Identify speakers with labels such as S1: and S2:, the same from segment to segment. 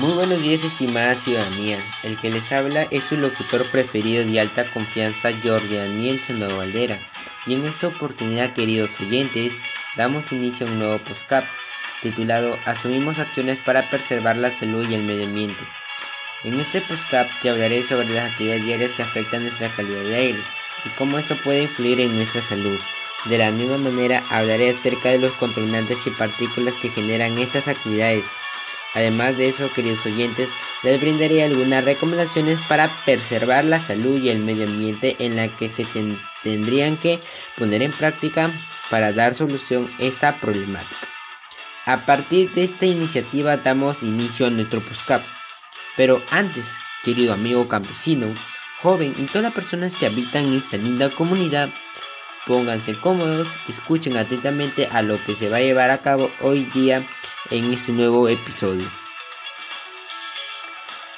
S1: Muy buenos días, estimada ciudadanía. El que les habla es su locutor preferido de alta confianza, Jorge Daniel Valdera. Y en esta oportunidad, queridos oyentes, damos inicio a un nuevo postcap titulado Asumimos acciones para preservar la salud y el medio ambiente. En este postcap te hablaré sobre las actividades diarias que afectan nuestra calidad de aire y cómo esto puede influir en nuestra salud. De la misma manera, hablaré acerca de los contaminantes y partículas que generan estas actividades Además de eso, queridos oyentes, les brindaré algunas recomendaciones para preservar la salud y el medio ambiente en la que se tendrían que poner en práctica para dar solución a esta problemática. A partir de esta iniciativa damos inicio a nuestro postcap. Pero antes, querido amigo campesino, joven y todas las personas que habitan esta linda comunidad, pónganse cómodos, escuchen atentamente a lo que se va a llevar a cabo hoy día en este nuevo episodio.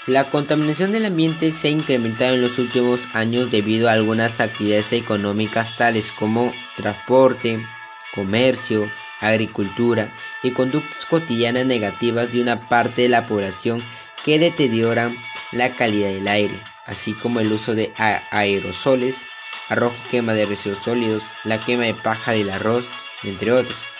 S1: La contaminación del ambiente se ha incrementado en los últimos años debido a algunas actividades económicas tales como transporte, comercio, agricultura y conductas cotidianas negativas de una parte de la población que deterioran la calidad del aire, así como el uso de aerosoles, arrojo y quema de residuos sólidos, la quema de paja del arroz, entre otros.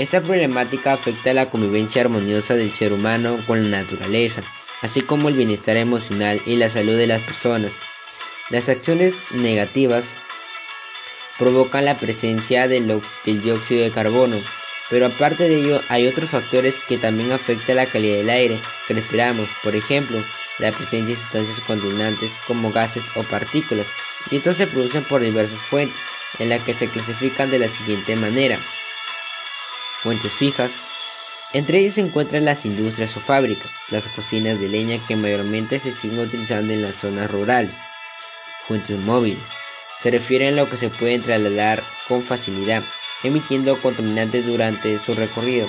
S1: Esta problemática afecta a la convivencia armoniosa del ser humano con la naturaleza, así como el bienestar emocional y la salud de las personas. Las acciones negativas provocan la presencia del, dióxido de carbono, pero aparte de ello hay otros factores que también afectan la calidad del aire que respiramos, por ejemplo, la presencia de sustancias contaminantes como gases o partículas, y estos se producen por diversas fuentes, en las que se clasifican de la siguiente manera fuentes fijas. Entre ellos se encuentran las industrias o fábricas, las cocinas de leña que mayormente se siguen utilizando en las zonas rurales. Fuentes móviles. Se refieren a lo que se puede trasladar con facilidad, emitiendo contaminantes durante su recorrido.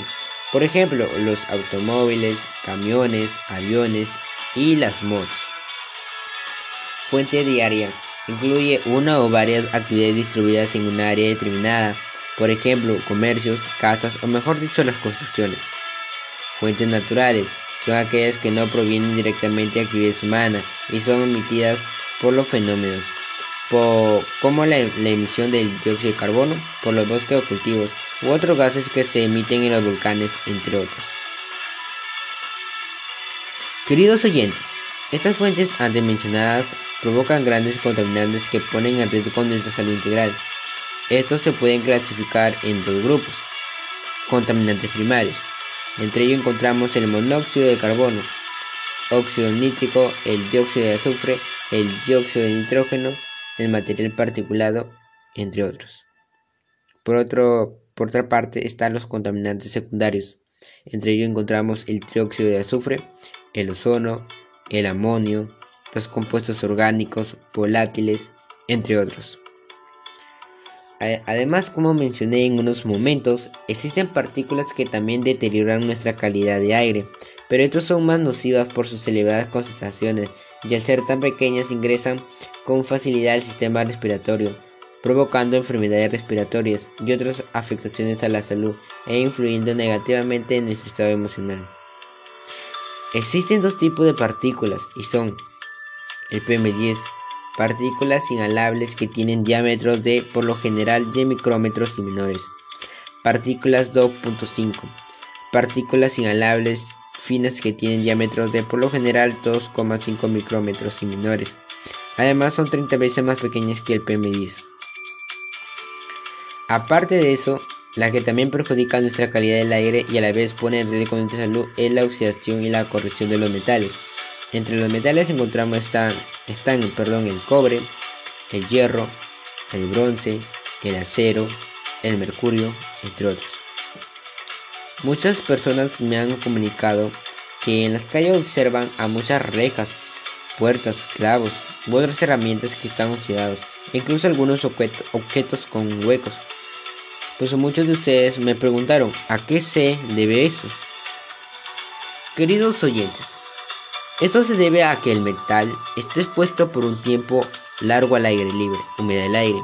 S1: Por ejemplo, los automóviles, camiones, aviones y las motos. Fuente diaria. Incluye una o varias actividades distribuidas en un área determinada por ejemplo, comercios, casas o mejor dicho las construcciones. Fuentes naturales son aquellas que no provienen directamente de actividades humanas y son emitidas por los fenómenos, como la, la, emisión del dióxido de carbono por los bosques o cultivos u otros gases que se emiten en los volcanes, entre otros. Queridos oyentes, estas fuentes antes mencionadas provocan grandes contaminantes que ponen en riesgo nuestra salud integral estos se pueden clasificar en dos grupos, contaminantes primarios. Entre ellos encontramos el monóxido de carbono, óxido nítrico, el dióxido de azufre, el dióxido de nitrógeno, el material particulado, entre otros. Por, otro, por otra parte están los contaminantes secundarios. Entre ellos encontramos el trióxido de azufre, el ozono, el amonio, los compuestos orgánicos, volátiles, entre otros. Además, como mencioné en unos momentos, existen partículas que también deterioran nuestra calidad de aire, pero estas son más nocivas por sus elevadas concentraciones y al ser tan pequeñas ingresan con facilidad al sistema respiratorio, provocando enfermedades respiratorias y otras afectaciones a la salud e influyendo negativamente en nuestro estado emocional. Existen dos tipos de partículas y son el PM10 Partículas inhalables que tienen diámetros de por lo general de micrómetros y menores. Partículas 2.5. Partículas inhalables finas que tienen diámetros de por lo general 2,5 micrómetros y menores. Además son 30 veces más pequeñas que el PM10. Aparte de eso, la que también perjudica nuestra calidad del aire y a la vez pone en riesgo nuestra salud es la oxidación y la corrosión de los metales. Entre los metales encontramos están, están perdón, el cobre, el hierro, el bronce, el acero, el mercurio, entre otros. Muchas personas me han comunicado que en las calles observan a muchas rejas, puertas, clavos u otras herramientas que están oxidados, incluso algunos objetos con huecos. Pues muchos de ustedes me preguntaron a qué se debe eso. Queridos oyentes, esto se debe a que el metal esté expuesto por un tiempo largo al aire libre, humedad del aire,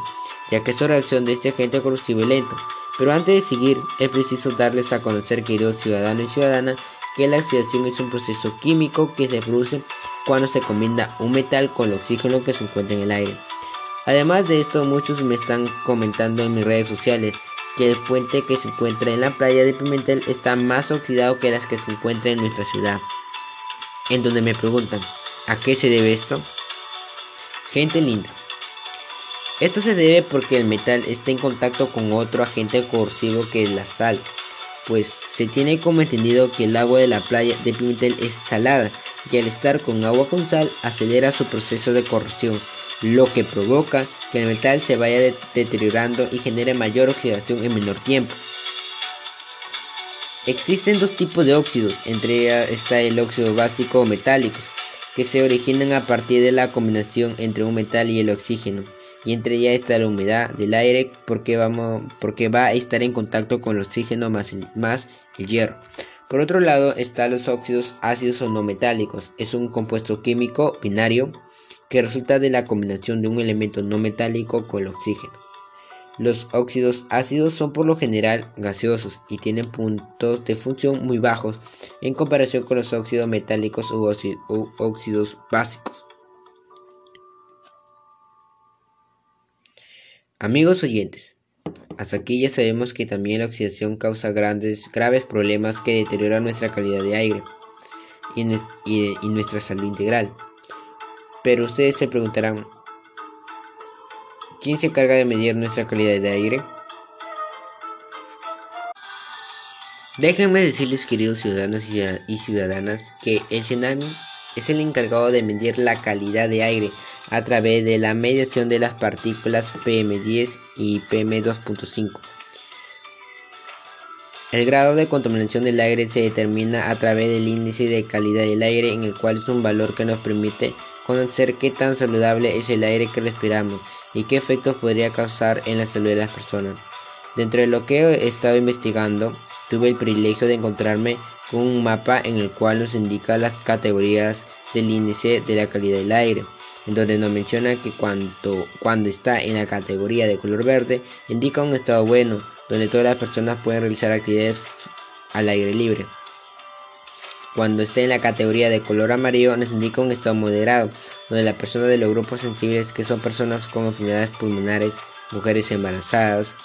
S1: ya que es una reacción de este agente corrosivo y lento. Pero antes de seguir, es preciso darles a conocer, queridos ciudadanos y ciudadanas, que la oxidación es un proceso químico que se produce cuando se combina un metal con el oxígeno que se encuentra en el aire. Además de esto, muchos me están comentando en mis redes sociales que el puente que se encuentra en la playa de Pimentel está más oxidado que las que se encuentran en nuestra ciudad. En donde me preguntan, ¿a qué se debe esto? Gente linda. Esto se debe porque el metal está en contacto con otro agente corrosivo que es la sal, pues se tiene como entendido que el agua de la playa de Pimentel es salada y al estar con agua con sal acelera su proceso de corrosión, lo que provoca que el metal se vaya deteriorando y genere mayor oxidación en menor tiempo. Existen dos tipos de óxidos, entre ellos está el óxido básico o metálicos, que se originan a partir de la combinación entre un metal y el oxígeno, y entre ellas está la humedad del aire porque, vamos, porque va a estar en contacto con el oxígeno más más el hierro. Por otro lado están los óxidos ácidos o no metálicos. Es un compuesto químico binario que resulta de la combinación de un elemento no metálico con el oxígeno. Los óxidos ácidos son por lo general gaseosos y tienen puntos de función muy bajos en comparación con los óxidos metálicos u óxidos básicos. Amigos oyentes, hasta aquí ya sabemos que también la oxidación causa grandes, graves problemas que deterioran nuestra calidad de aire y, nuestra salud integral. Pero ustedes se preguntarán, ¿quién se encarga de medir nuestra calidad de aire? Déjenme decirles, queridos ciudadanos y ciudadanas, que el Senami es el encargado de medir la calidad de aire a través de la mediación de las partículas PM10 y PM2.5. El grado de contaminación del aire se determina a través del índice de calidad del aire, en el cual es un valor que nos permite conocer qué tan saludable es el aire que respiramos y qué efectos podría causar en la salud de las personas. Dentro de lo que he estado investigando, tuve el privilegio de encontrarme con un mapa en el cual nos indica las categorías del índice de la calidad del aire en donde nos menciona que cuando, está en la categoría de color verde, indica un estado bueno, donde todas las personas pueden realizar actividades al aire libre. Cuando está en la categoría de color amarillo, nos indica un estado moderado, donde las personas de los grupos sensibles, que son personas con enfermedades pulmonares, mujeres embarazadas,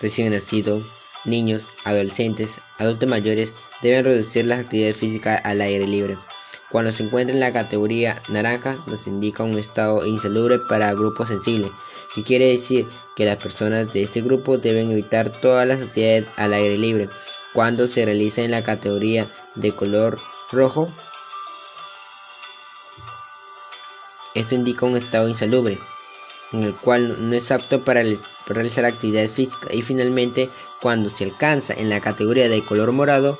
S1: recién nacidos, niños, adolescentes, adultos mayores, deben reducir las actividades físicas al aire libre. Cuando se encuentra en la categoría naranja, nos indica un estado insalubre para grupos sensibles, que quiere decir que las personas de este grupo deben evitar todas las actividades al aire libre. Cuando se realiza en la categoría de color rojo, esto indica un estado insalubre, en el cual no es apto para realizar actividades físicas. Y finalmente, cuando se alcanza en la categoría de color morado,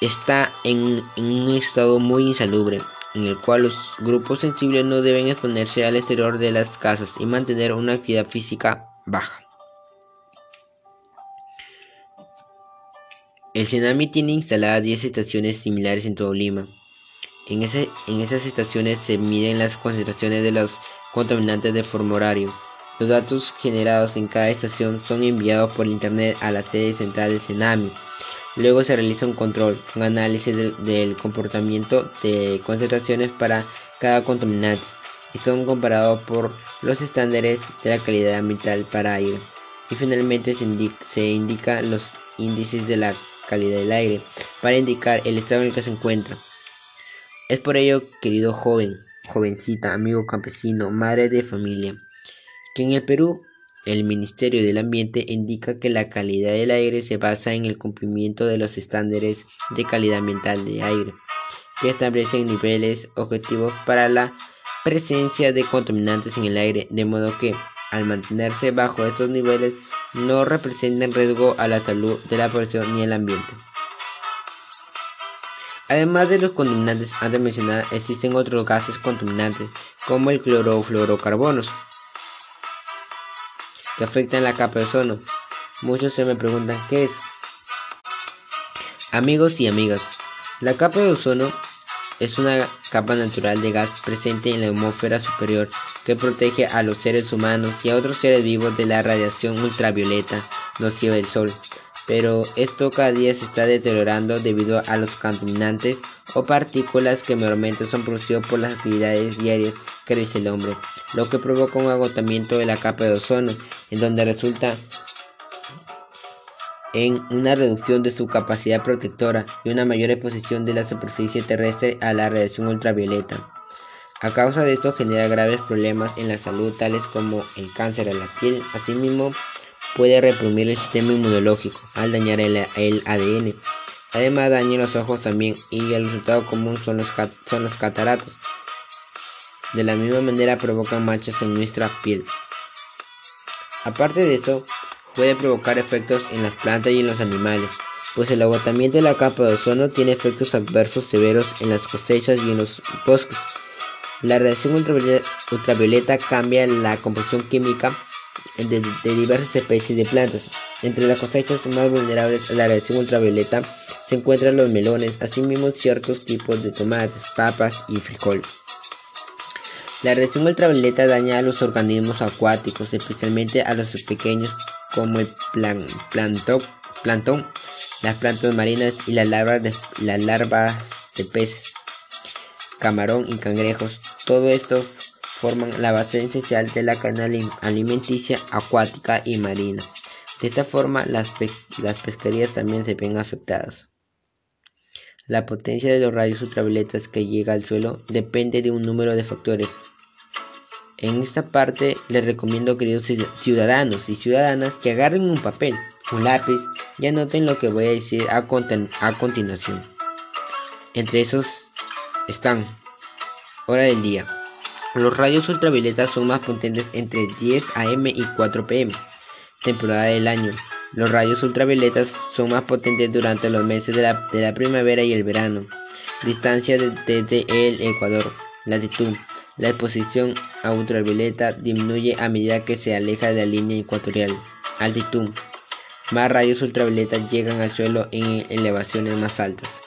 S1: está en, un estado muy insalubre, en el cual los grupos sensibles no deben exponerse al exterior de las casas y mantener una actividad física baja. El Tsunami tiene instaladas 10 estaciones similares en todo Lima. En, esas estaciones se miden las concentraciones de los contaminantes de forma horario. Los datos generados en cada estación son enviados por internet a la sede central del Tsunami Luego se realiza un control, un análisis del, comportamiento de concentraciones para cada contaminante y son comparados por los estándares de la calidad ambiental para aire. Y finalmente se, se indica los índices de la calidad del aire para indicar el estado en el que se encuentra. Es por ello, querido joven, jovencita, amigo campesino, madre de familia, que en el Perú el Ministerio del Ambiente indica que la calidad del aire se basa en el cumplimiento de los estándares de calidad ambiental de aire, que establecen niveles objetivos para la presencia de contaminantes en el aire, de modo que, al mantenerse bajo estos niveles, no representan riesgo a la salud de la población ni el ambiente. Además de los contaminantes antes mencionados, existen otros gases contaminantes, como el clorofluorocarbonos, que afectan la capa de ozono. Muchos se me preguntan qué es. Amigos y amigas, la capa de ozono es una capa natural de gas presente en la atmósfera superior que protege a los seres humanos y a otros seres vivos de la radiación ultravioleta nociva del Sol. Pero esto cada día se está deteriorando debido a los contaminantes o partículas que normalmente son producidos por las actividades diarias que realiza el hombre, lo que provoca un agotamiento de la capa de ozono, en donde resulta en una reducción de su capacidad protectora y una mayor exposición de la superficie terrestre a la radiación ultravioleta. A causa de esto genera graves problemas en la salud tales como el cáncer a la piel, asimismo puede reprimir el sistema inmunológico al dañar el, ADN. Además daña los ojos también y el resultado común son los, son los cataratos. De la misma manera provocan manchas en nuestra piel. Aparte de eso, puede provocar efectos en las plantas y en los animales, pues el agotamiento de la capa de ozono tiene efectos adversos severos en las cosechas y en los bosques. La radiación ultravioleta cambia la composición química de, diversas especies de plantas. Entre las cosechas más vulnerables a la radiación ultravioleta se encuentran los melones, asimismo ciertos tipos de tomates, papas y frijol. La radiación ultravioleta daña a los organismos acuáticos, especialmente a los pequeños como el plantón, las plantas marinas y las larvas de, las larvas de peces, camarón y cangrejos. Todo esto forman la base esencial de la cadena alimenticia acuática y marina. De esta forma, las, las pesquerías también se ven afectadas. La potencia de los rayos ultravioletas que llega al suelo depende de un número de factores. En esta parte les recomiendo, queridos ciudadanos y ciudadanas, que agarren un papel, un lápiz y anoten lo que voy a decir a, a continuación. Entre esos están hora del día, los rayos ultravioletas son más potentes entre 10 am y 4 pm, temporada del año. Los rayos ultravioletas son más potentes durante los meses de la, primavera y el verano. Distancia desde el Ecuador. Latitud. La exposición a ultravioleta disminuye a medida que se aleja de la línea ecuatorial. Altitud. Más rayos ultravioletas llegan al suelo en elevaciones más altas.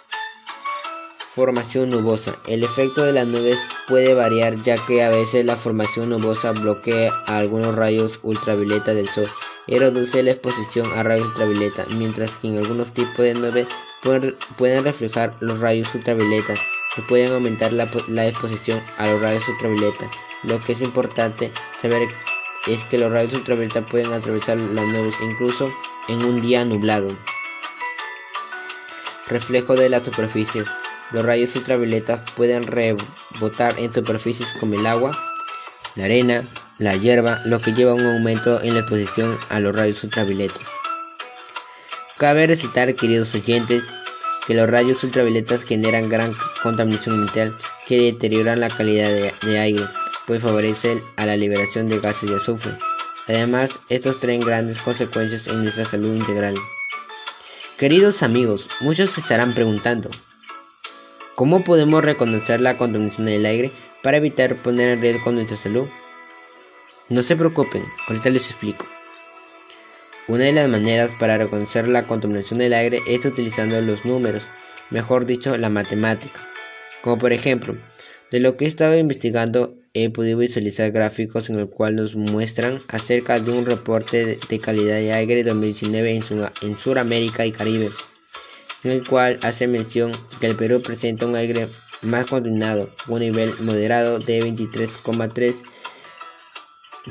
S1: Formación nubosa. El efecto de las nubes puede variar ya que a veces la formación nubosa bloquea algunos rayos ultravioleta del sol y reduce la exposición a rayos ultravioleta, mientras que en algunos tipos de nubes pueden, reflejar los rayos ultravioleta y pueden aumentar la, la exposición a los rayos ultravioleta. Lo que es importante saber es que los rayos ultravioleta pueden atravesar las nubes incluso en un día nublado. Reflejo de la superficie. Los rayos ultravioletas pueden rebotar en superficies como el agua, la arena, la hierba, lo que lleva a un aumento en la exposición a los rayos ultravioletas. Cabe recitar, queridos oyentes, que los rayos ultravioletas generan gran contaminación ambiental que deterioran la calidad de, aire, pues favorecen a la liberación de gases de azufre. Además, estos traen grandes consecuencias en nuestra salud integral. Queridos amigos, muchos se estarán preguntando, ¿Cómo podemos reconocer la contaminación del aire para evitar poner en riesgo nuestra salud? No se preocupen, ahorita les explico. Una de las maneras para reconocer la contaminación del aire es utilizando los números, mejor dicho, la matemática. Como por ejemplo, de lo que he estado investigando he podido visualizar gráficos en el cual nos muestran acerca de un reporte de calidad de aire 2019 en, Sudamérica y Caribe en el cual hace mención que el Perú presenta un aire más contaminado, un nivel moderado de 23,3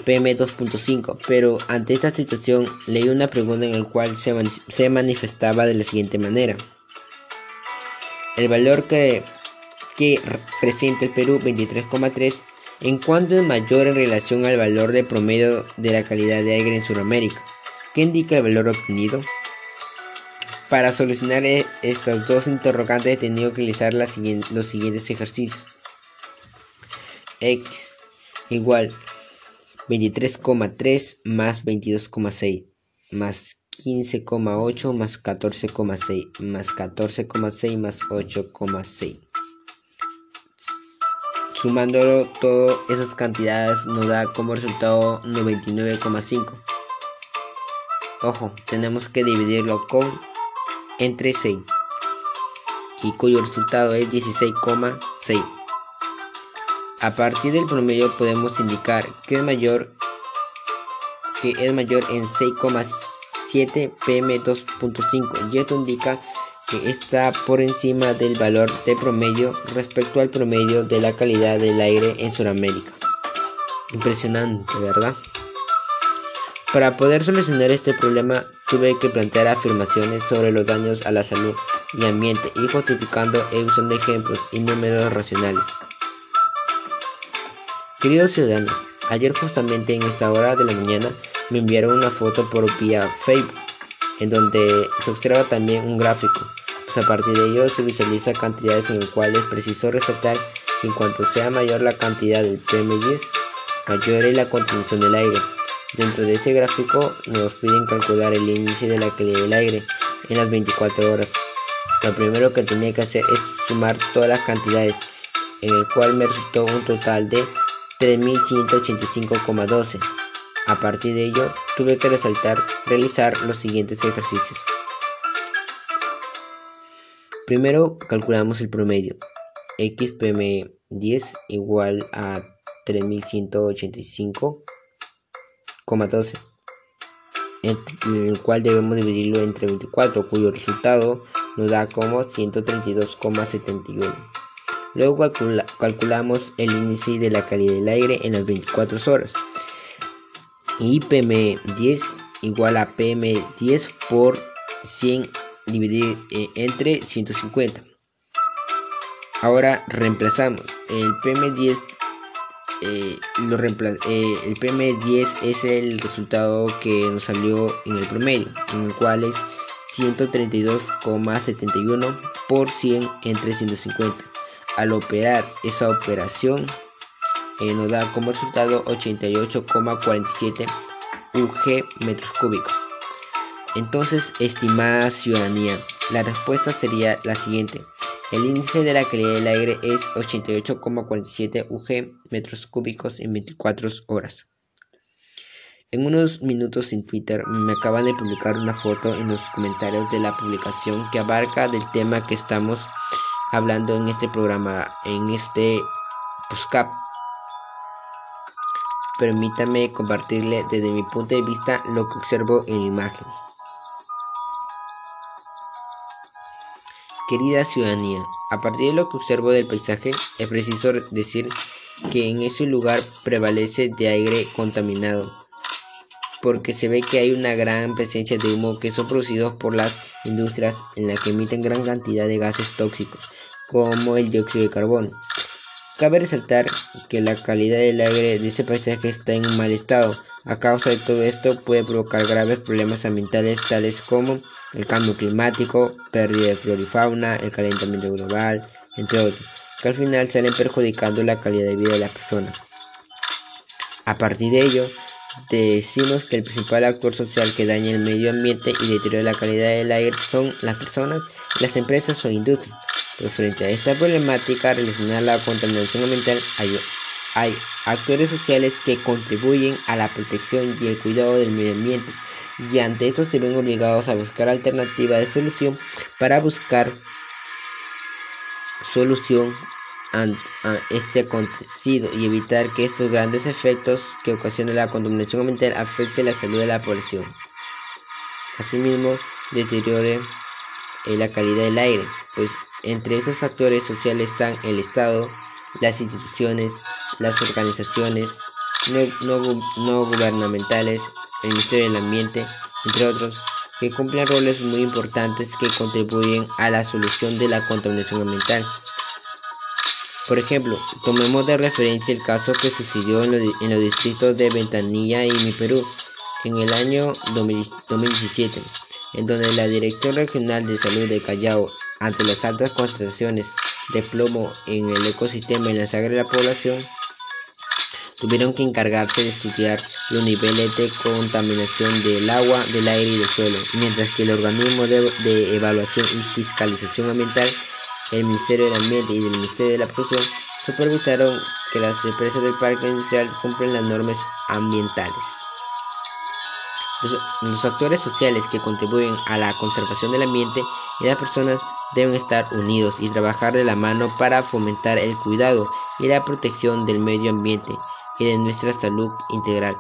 S1: PM2.5, pero ante esta situación leí una pregunta en la cual se, se manifestaba de la siguiente manera. El valor que, que presenta el Perú 23,3 en cuanto es mayor en relación al valor de promedio de la calidad de aire en Sudamérica. ¿Qué indica el valor obtenido? Para solucionar e-, estos dos interrogantes he tenido que utilizar los siguientes ejercicios. X igual 23,3 más 22,6 más 15,8 más 14,6 más 14,6 más 8,6. Sumándolo todas esas cantidades nos da como resultado 99,5. Ojo, tenemos que dividirlo con entre 6 y cuyo resultado es 16,6. A partir del promedio podemos indicar que es mayor que es mayor en 6,6 7 PM2.5 y esto indica que está por encima del valor de promedio respecto al promedio de la calidad del aire en Sudamérica. Impresionante, ¿verdad? Para poder solucionar este problema tuve que plantear afirmaciones sobre los daños a la salud y ambiente y justificando e usando ejemplos y números racionales. Queridos ciudadanos, ayer justamente en esta hora de la mañana me enviaron una foto por vía Facebook en donde se observa también un gráfico. Pues a partir de ello se visualiza cantidades en las cuales preciso resaltar que en cuanto sea mayor la cantidad del PM10, mayor es la contaminación del aire. Dentro de ese gráfico nos piden calcular el índice de la calidad del aire en las 24 horas. Lo primero que tenía que hacer es sumar todas las cantidades, en el cual me resultó un total de 3.185,12. A partir de ello, tuve que resaltar, realizar los siguientes ejercicios. Primero, calculamos el promedio. XPM10 igual a 3185 2,12, el cual debemos dividirlo entre 24, cuyo resultado nos da como 132,71. Luego calculamos el índice de la calidad del aire en las 24 horas. Y PM10 igual a PM10 por 100 dividido eh, entre 150. Ahora reemplazamos el PM10 eh, lo eh, el PM10 es el resultado que nos salió en el promedio, en el cual es 132,71 por 100 entre 150. Al operar esa operación eh, nos da como resultado 88,47 UG metros cúbicos. Entonces, estimada ciudadanía, la respuesta sería la siguiente. El índice de la calidad del aire es 88,47 UG metros cúbicos en 24 horas. En unos minutos en Twitter me acaban de publicar una foto en los comentarios de la publicación que abarca del tema que estamos hablando en este programa, en este PUSCAP. Permítame compartirle desde mi punto de vista lo que observo en la imagen. Querida ciudadanía, a partir de lo que observo del paisaje, es preciso decir que en ese lugar prevalece de aire contaminado, porque se ve que hay una gran presencia de humo que son producidos por las industrias en las que emiten gran cantidad de gases tóxicos, como el dióxido de carbono. Cabe resaltar que la calidad del aire de ese paisaje está en mal estado, a causa de todo esto puede provocar graves problemas ambientales tales como el cambio climático, pérdida de flora y fauna, el calentamiento global, entre otros, que al final salen perjudicando la calidad de vida de las personas. A partir de ello, decimos que el principal actor social que daña el medio ambiente y deteriora la calidad del aire son las personas, las empresas o industrias. Pero frente a esta problemática relacionada a la contaminación ambiental hay actores sociales que contribuyen a la protección y el cuidado del medio ambiente y ante esto se ven obligados a buscar alternativas de solución para buscar solución a este acontecido y evitar que estos grandes efectos que ocasiona la contaminación ambiental afecte la salud de la población. Asimismo, deteriore eh, la calidad del aire, pues entre esos actores sociales están el Estado, las instituciones, las organizaciones no, gubernamentales, el Ministerio del Ambiente, entre otros, que cumplen roles muy importantes que contribuyen a la solución de la contaminación ambiental. Por ejemplo, tomemos de referencia el caso que sucedió en, los distritos de Ventanilla y Mi Perú en el año 2017, en donde la Dirección Regional de Salud de Callao, ante las altas concentraciones de plomo en el ecosistema y la sangre de la población, tuvieron que encargarse de estudiar los niveles de contaminación del agua, del aire y del suelo, mientras que el organismo de, evaluación y fiscalización ambiental, el Ministerio del Ambiente y el Ministerio de la Producción, supervisaron que las empresas del parque industrial cumplen las normas ambientales. Los, actores sociales que contribuyen a la conservación del ambiente y las personas deben estar unidos y trabajar de la mano para fomentar el cuidado y la protección del medio ambiente y de nuestra salud integral.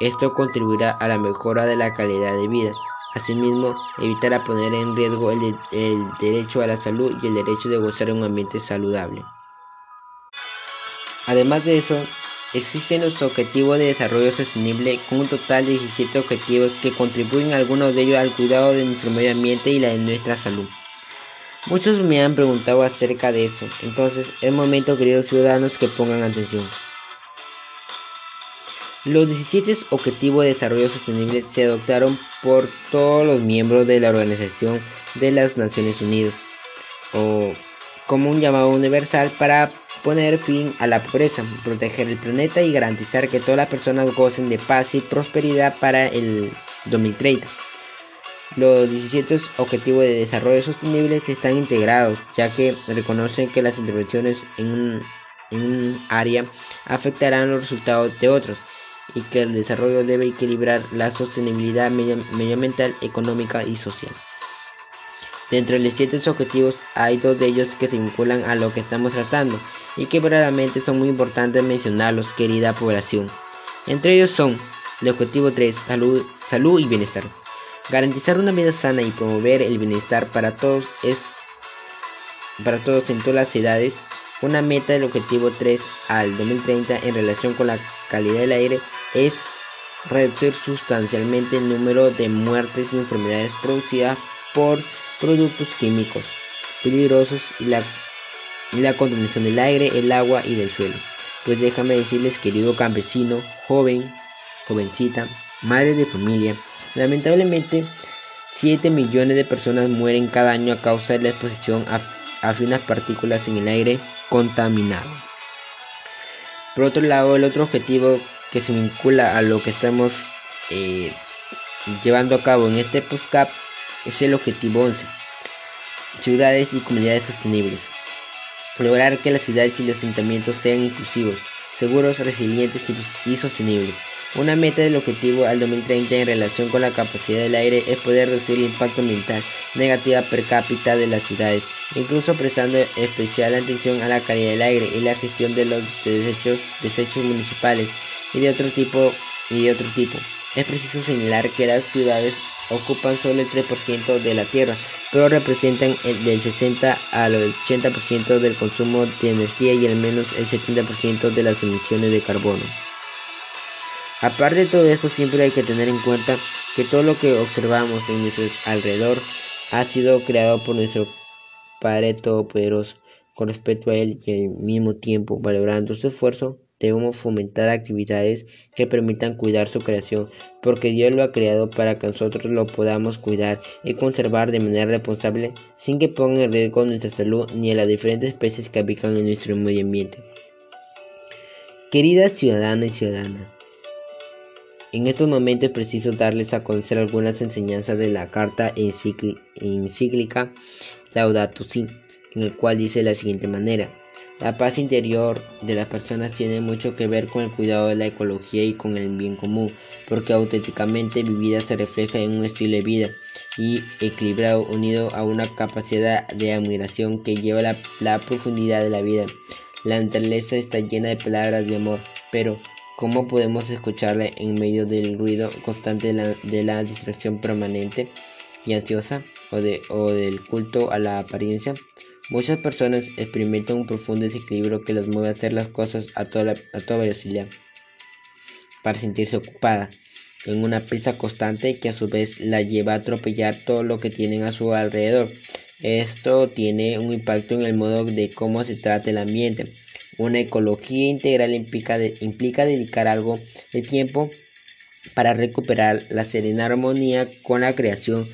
S1: Esto contribuirá a la mejora de la calidad de vida Asimismo, evitar a poner en riesgo el, el derecho a la salud y el derecho de gozar de un ambiente saludable. Además de eso, existen los Objetivos de Desarrollo Sostenible con un total de 17 objetivos que contribuyen algunos de ellos al cuidado de nuestro medio ambiente y la de nuestra salud. Muchos me han preguntado acerca de eso, entonces es momento, queridos ciudadanos, que pongan atención. Los 17 Objetivos de Desarrollo Sostenible se adoptaron por todos los miembros de la Organización de las Naciones Unidas, o como un llamado universal para poner fin a la pobreza, proteger el planeta y garantizar que todas las personas gocen de paz y prosperidad para el 2030. Los 17 Objetivos de Desarrollo Sostenible están integrados, ya que reconocen que las intervenciones en un, área afectarán los resultados de otros y que el desarrollo debe equilibrar la sostenibilidad medioambiental, económica y social. Dentro de los siete objetivos hay dos de ellos que se vinculan a lo que estamos tratando y que verdaderamente son muy importantes mencionarlos, querida población. Entre ellos son el objetivo 3, salud, salud y bienestar. Garantizar una vida sana y promover el bienestar para todos es para todos en todas las edades. Una meta del objetivo 3 al 2030 en relación con la calidad del aire es reducir sustancialmente el número de muertes y enfermedades producidas por productos químicos peligrosos y la la contaminación del aire, el agua y del suelo. Pues déjame decirles, querido campesino, joven, jovencita, madre de familia, lamentablemente 7 millones de personas mueren cada año a causa de la exposición a, finas partículas en el aire contaminado. Por otro lado, el otro objetivo que se vincula a lo que estamos eh, llevando a cabo en este POSCAP es el objetivo 11, ciudades y comunidades sostenibles. Lograr que las ciudades y los asentamientos sean inclusivos, seguros, resilientes y sostenibles. Una meta del objetivo al 2030 en relación con la capacidad del aire es poder reducir el impacto ambiental negativa per cápita de las ciudades, incluso prestando especial atención a la calidad del aire y la gestión de los desechos, municipales y de otro tipo. Es preciso señalar que las ciudades ocupan solo el 3% de la tierra, pero representan el del 60 al 80% del consumo de energía y al menos el 70% de las emisiones de carbono. Aparte de todo esto, siempre hay que tener en cuenta que todo lo que observamos en nuestro alrededor ha sido creado por nuestro Padre Todopoderoso. Con respecto a Él y al mismo tiempo valorando su esfuerzo, debemos fomentar actividades que permitan cuidar su creación, porque Dios lo ha creado para que nosotros lo podamos cuidar y conservar de manera responsable sin que ponga en riesgo nuestra salud ni a las diferentes especies que habitan en nuestro medio ambiente. Queridas ciudadanas y ciudadanas, en estos momentos es preciso darles a conocer algunas enseñanzas de la carta encíclica Laudato Si, en el cual dice de la siguiente manera: la paz interior de las personas tiene mucho que ver con el cuidado de la ecología y con el bien común, porque auténticamente vivida se refleja en un estilo de vida y equilibrado unido a una capacidad de admiración que lleva la, la profundidad de la vida. La naturaleza está llena de palabras de amor, pero ¿cómo podemos escucharla en medio del ruido constante de la, distracción permanente y ansiosa o del culto a la apariencia? Muchas personas experimentan un profundo desequilibrio que las mueve a hacer las cosas a toda, velocidad para sentirse ocupada en una prisa constante que a su vez la lleva a atropellar todo lo que tienen a su alrededor. Esto tiene un impacto en el modo de cómo se trata el ambiente. Una ecología integral implica, implica dedicar algo de tiempo para recuperar la serena armonía con la creación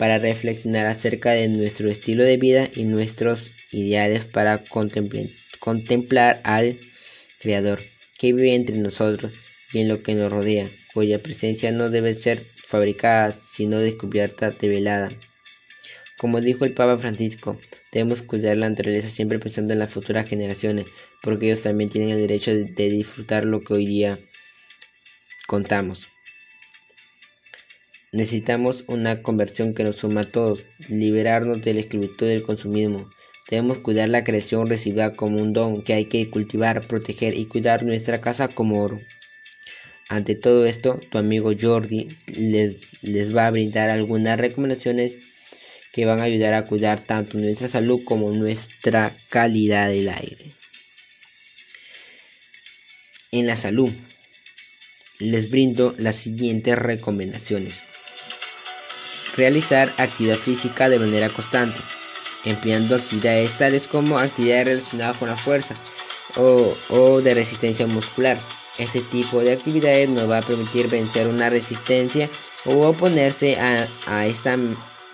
S1: para reflexionar acerca de nuestro estilo de vida y nuestros ideales para contemplar al Creador que vive entre nosotros y en lo que nos rodea, cuya presencia no debe ser fabricada, sino descubierta, develada. Como dijo el Papa Francisco, debemos cuidar la naturaleza siempre pensando en las futuras generaciones, porque ellos también tienen el derecho de disfrutar lo que hoy día contamos. Necesitamos una conversión que nos suma a todos, liberarnos de la esclavitud del consumismo. Debemos cuidar la creación recibida como un don que hay que cultivar, proteger y cuidar nuestra casa como oro. Ante todo esto, tu amigo Jordi les, les va a brindar algunas recomendaciones que van a ayudar a cuidar tanto nuestra salud como nuestra calidad del aire. En la salud, les brindo las siguientes recomendaciones. Realizar actividad física de manera constante, empleando actividades tales como actividades relacionadas con la fuerza o, de resistencia muscular. Este tipo de actividades nos va a permitir vencer una resistencia o oponerse a, esta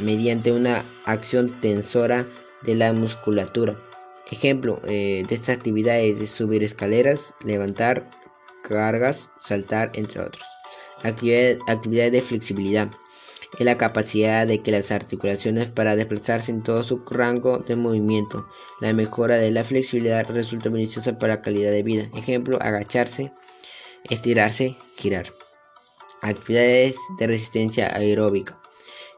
S1: mediante una acción tensora de la musculatura. Ejemplo eh, de estas actividades es subir escaleras, levantar cargas, saltar, entre otros. actividades de flexibilidad es la capacidad de que las articulaciones para desplazarse en todo su rango de movimiento. La mejora de la flexibilidad resulta beneficiosa para la calidad de vida. Ejemplo, agacharse, estirarse, girar. Actividades de resistencia aeróbica.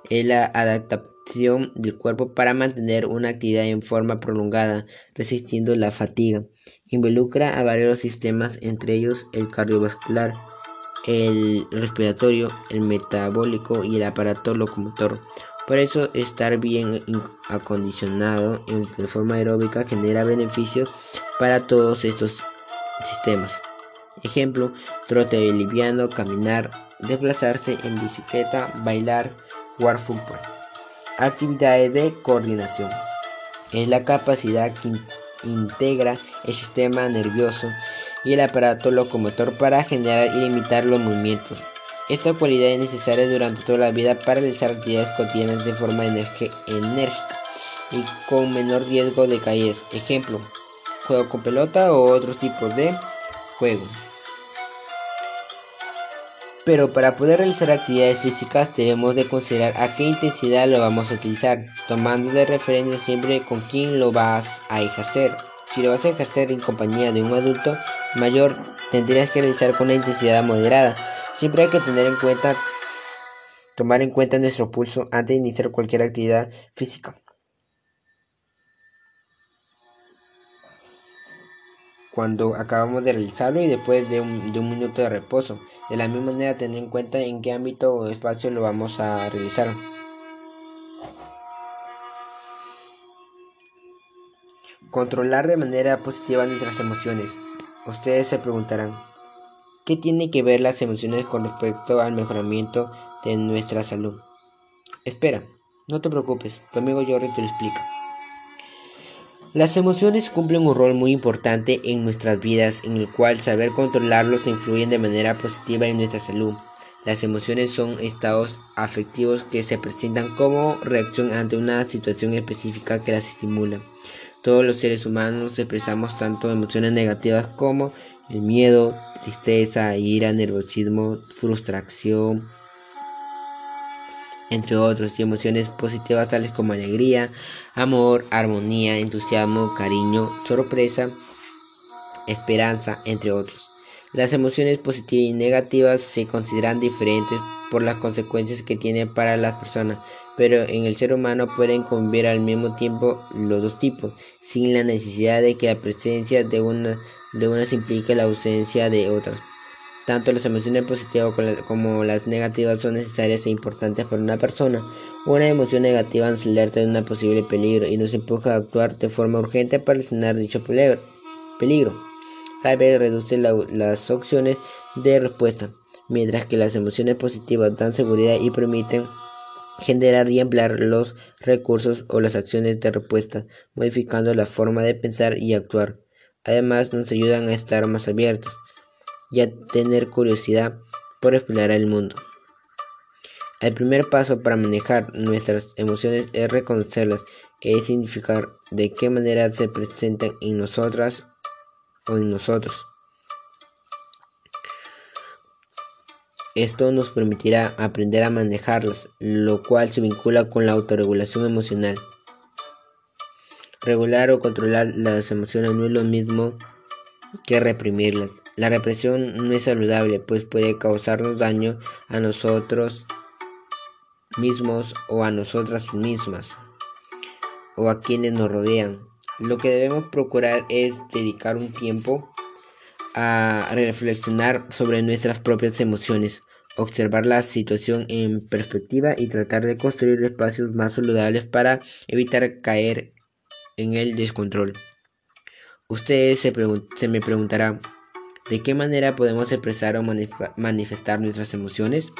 S1: Es la adaptación del cuerpo para mantener una actividad en forma prolongada, resistiendo la fatiga. Involucra a varios sistemas, entre ellos el cardiovascular, el respiratorio, el metabólico y el aparato locomotor. Por eso estar bien acondicionado en forma aeróbica genera beneficios para todos estos sistemas. Ejemplo, trote liviano, caminar, desplazarse en bicicleta, bailar, jugar fútbol. Actividades de coordinación. Es la capacidad que integra el sistema nervioso y el aparato locomotor para generar y limitar los movimientos. Esta cualidad es necesaria durante toda la vida para realizar actividades cotidianas de forma enérgica y con menor riesgo de caídas. Ejemplo, juego con pelota o otros tipos de juego. Pero para poder realizar actividades físicas debemos de considerar a qué intensidad lo vamos a utilizar, tomando de referencia siempre con quién lo vas a ejercer. Si lo vas a ejercer en compañía de un adulto mayor, tendrías que realizar con una intensidad moderada. Siempre hay que tener en cuenta, tomar en cuenta nuestro pulso antes de iniciar cualquier actividad física. Cuando acabamos de realizarlo y después de un, de un minuto de reposo. De la misma manera, tener en cuenta en qué ámbito o espacio lo vamos a realizar. Controlar de manera positiva nuestras emociones. Ustedes se preguntarán, ¿qué tiene que ver las emociones con respecto al mejoramiento de nuestra salud? Espera, no te preocupes, tu amigo Jordi te lo explica. Las emociones cumplen un rol muy importante en nuestras vidas en el cual saber controlarlos influyen de manera positiva en nuestra salud. Las emociones son estados afectivos que se presentan como reacción ante una situación específica que las estimula. Todos los seres humanos expresamos tanto emociones negativas como el miedo, tristeza, ira, nerviosismo, frustración, entre otros, y emociones positivas tales como alegría, amor, armonía, entusiasmo, cariño, sorpresa, esperanza, entre otros. Las emociones positivas y negativas se consideran diferentes por las consecuencias que tienen para las personas, pero en el ser humano pueden convivir al mismo tiempo los dos tipos, sin la necesidad de que la presencia de una de unas implique la ausencia de otras. Tanto las emociones positivas como las negativas son necesarias e importantes para una persona. Una emoción negativa nos alerta de un posible peligro y nos empuja a actuar de forma urgente para eliminar dicho peligro. A vez reduce las opciones de respuesta, mientras que las emociones positivas dan seguridad y permiten generar y emplear los recursos o las acciones de respuesta, modificando la forma de pensar y actuar. Además, nos ayudan a estar más abiertos y a tener curiosidad por explorar el mundo. El primer paso para manejar nuestras emociones es reconocerlas, es significar de qué manera se presentan en nosotras o en nosotros. Esto nos permitirá aprender a manejarlas, lo cual se vincula con la autorregulación emocional. Regular o controlar las emociones no es lo mismo que reprimirlas. La represión no es saludable, pues puede causarnos daño a nosotros mismos o a nosotras mismas o a quienes nos rodean. Lo que debemos procurar es dedicar un tiempo a reflexionar sobre nuestras propias emociones, observar la situación en perspectiva y tratar de construir espacios más saludables para evitar caer en el descontrol. Ustedes se, me preguntarán, ¿de qué manera podemos expresar o manifestar nuestras emociones?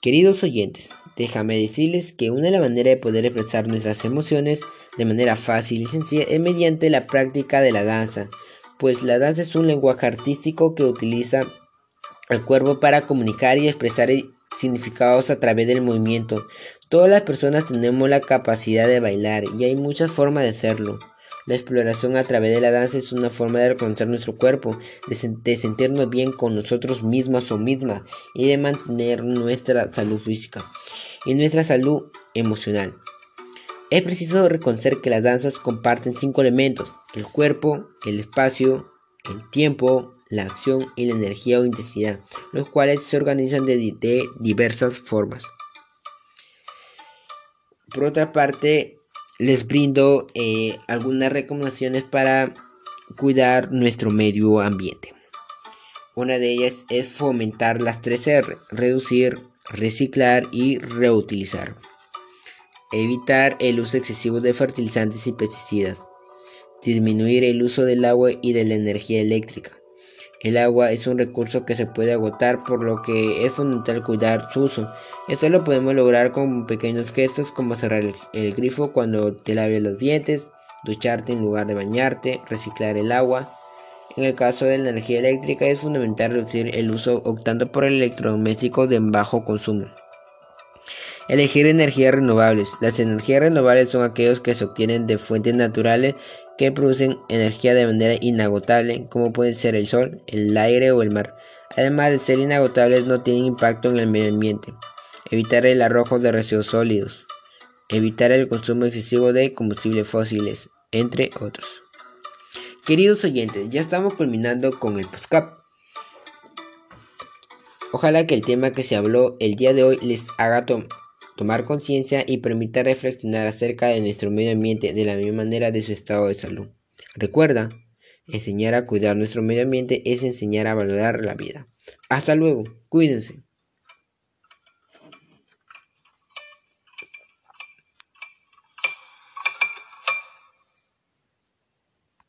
S1: Queridos oyentes, déjame decirles que una de las maneras de poder expresar nuestras emociones de manera fácil y sencilla es mediante la práctica de la danza, pues la danza es un lenguaje artístico que utiliza el cuerpo para comunicar y expresar significados a través del movimiento. Todas las personas tenemos la capacidad de bailar y hay muchas formas de hacerlo. La exploración a través de la danza es una forma de reconocer nuestro cuerpo, de, sentirnos bien con nosotros mismos o mismas y de mantener nuestra salud física y nuestra salud emocional. Es preciso reconocer que las danzas comparten cinco elementos, el cuerpo, el espacio, el tiempo, la acción y la energía o intensidad, los cuales se organizan de, diversas formas. Por otra parte, les brindo eh, algunas recomendaciones para cuidar nuestro medio ambiente. Una de ellas es fomentar las 3R, reducir, reciclar y reutilizar. Evitar el uso excesivo de fertilizantes y pesticidas. Disminuir el uso del agua y de la energía eléctrica. El agua es un recurso que se puede agotar, por lo que es fundamental cuidar su uso. Esto lo podemos lograr con pequeños gestos como cerrar el, grifo cuando te laves los dientes, ducharte en lugar de bañarte, reciclar el agua. En el caso de la energía eléctrica es fundamental reducir el uso optando por el electrodoméstico de bajo consumo. Elegir energías renovables. Las energías renovables son aquellos que se obtienen de fuentes naturales que producen energía de manera inagotable, como pueden ser el sol, el aire o el mar. Además de ser inagotables, no tienen impacto en el medio ambiente. Evitar el arrojo de residuos sólidos. Evitar el consumo excesivo de combustibles fósiles, entre otros. Queridos oyentes, ya estamos culminando con el podcast. Ojalá que el tema que se habló el día de hoy les haga tomar conciencia y permita reflexionar acerca de nuestro medio ambiente de la misma manera de su estado de salud. Recuerda, enseñar a cuidar nuestro medio ambiente es enseñar a valorar la vida. Hasta luego, cuídense.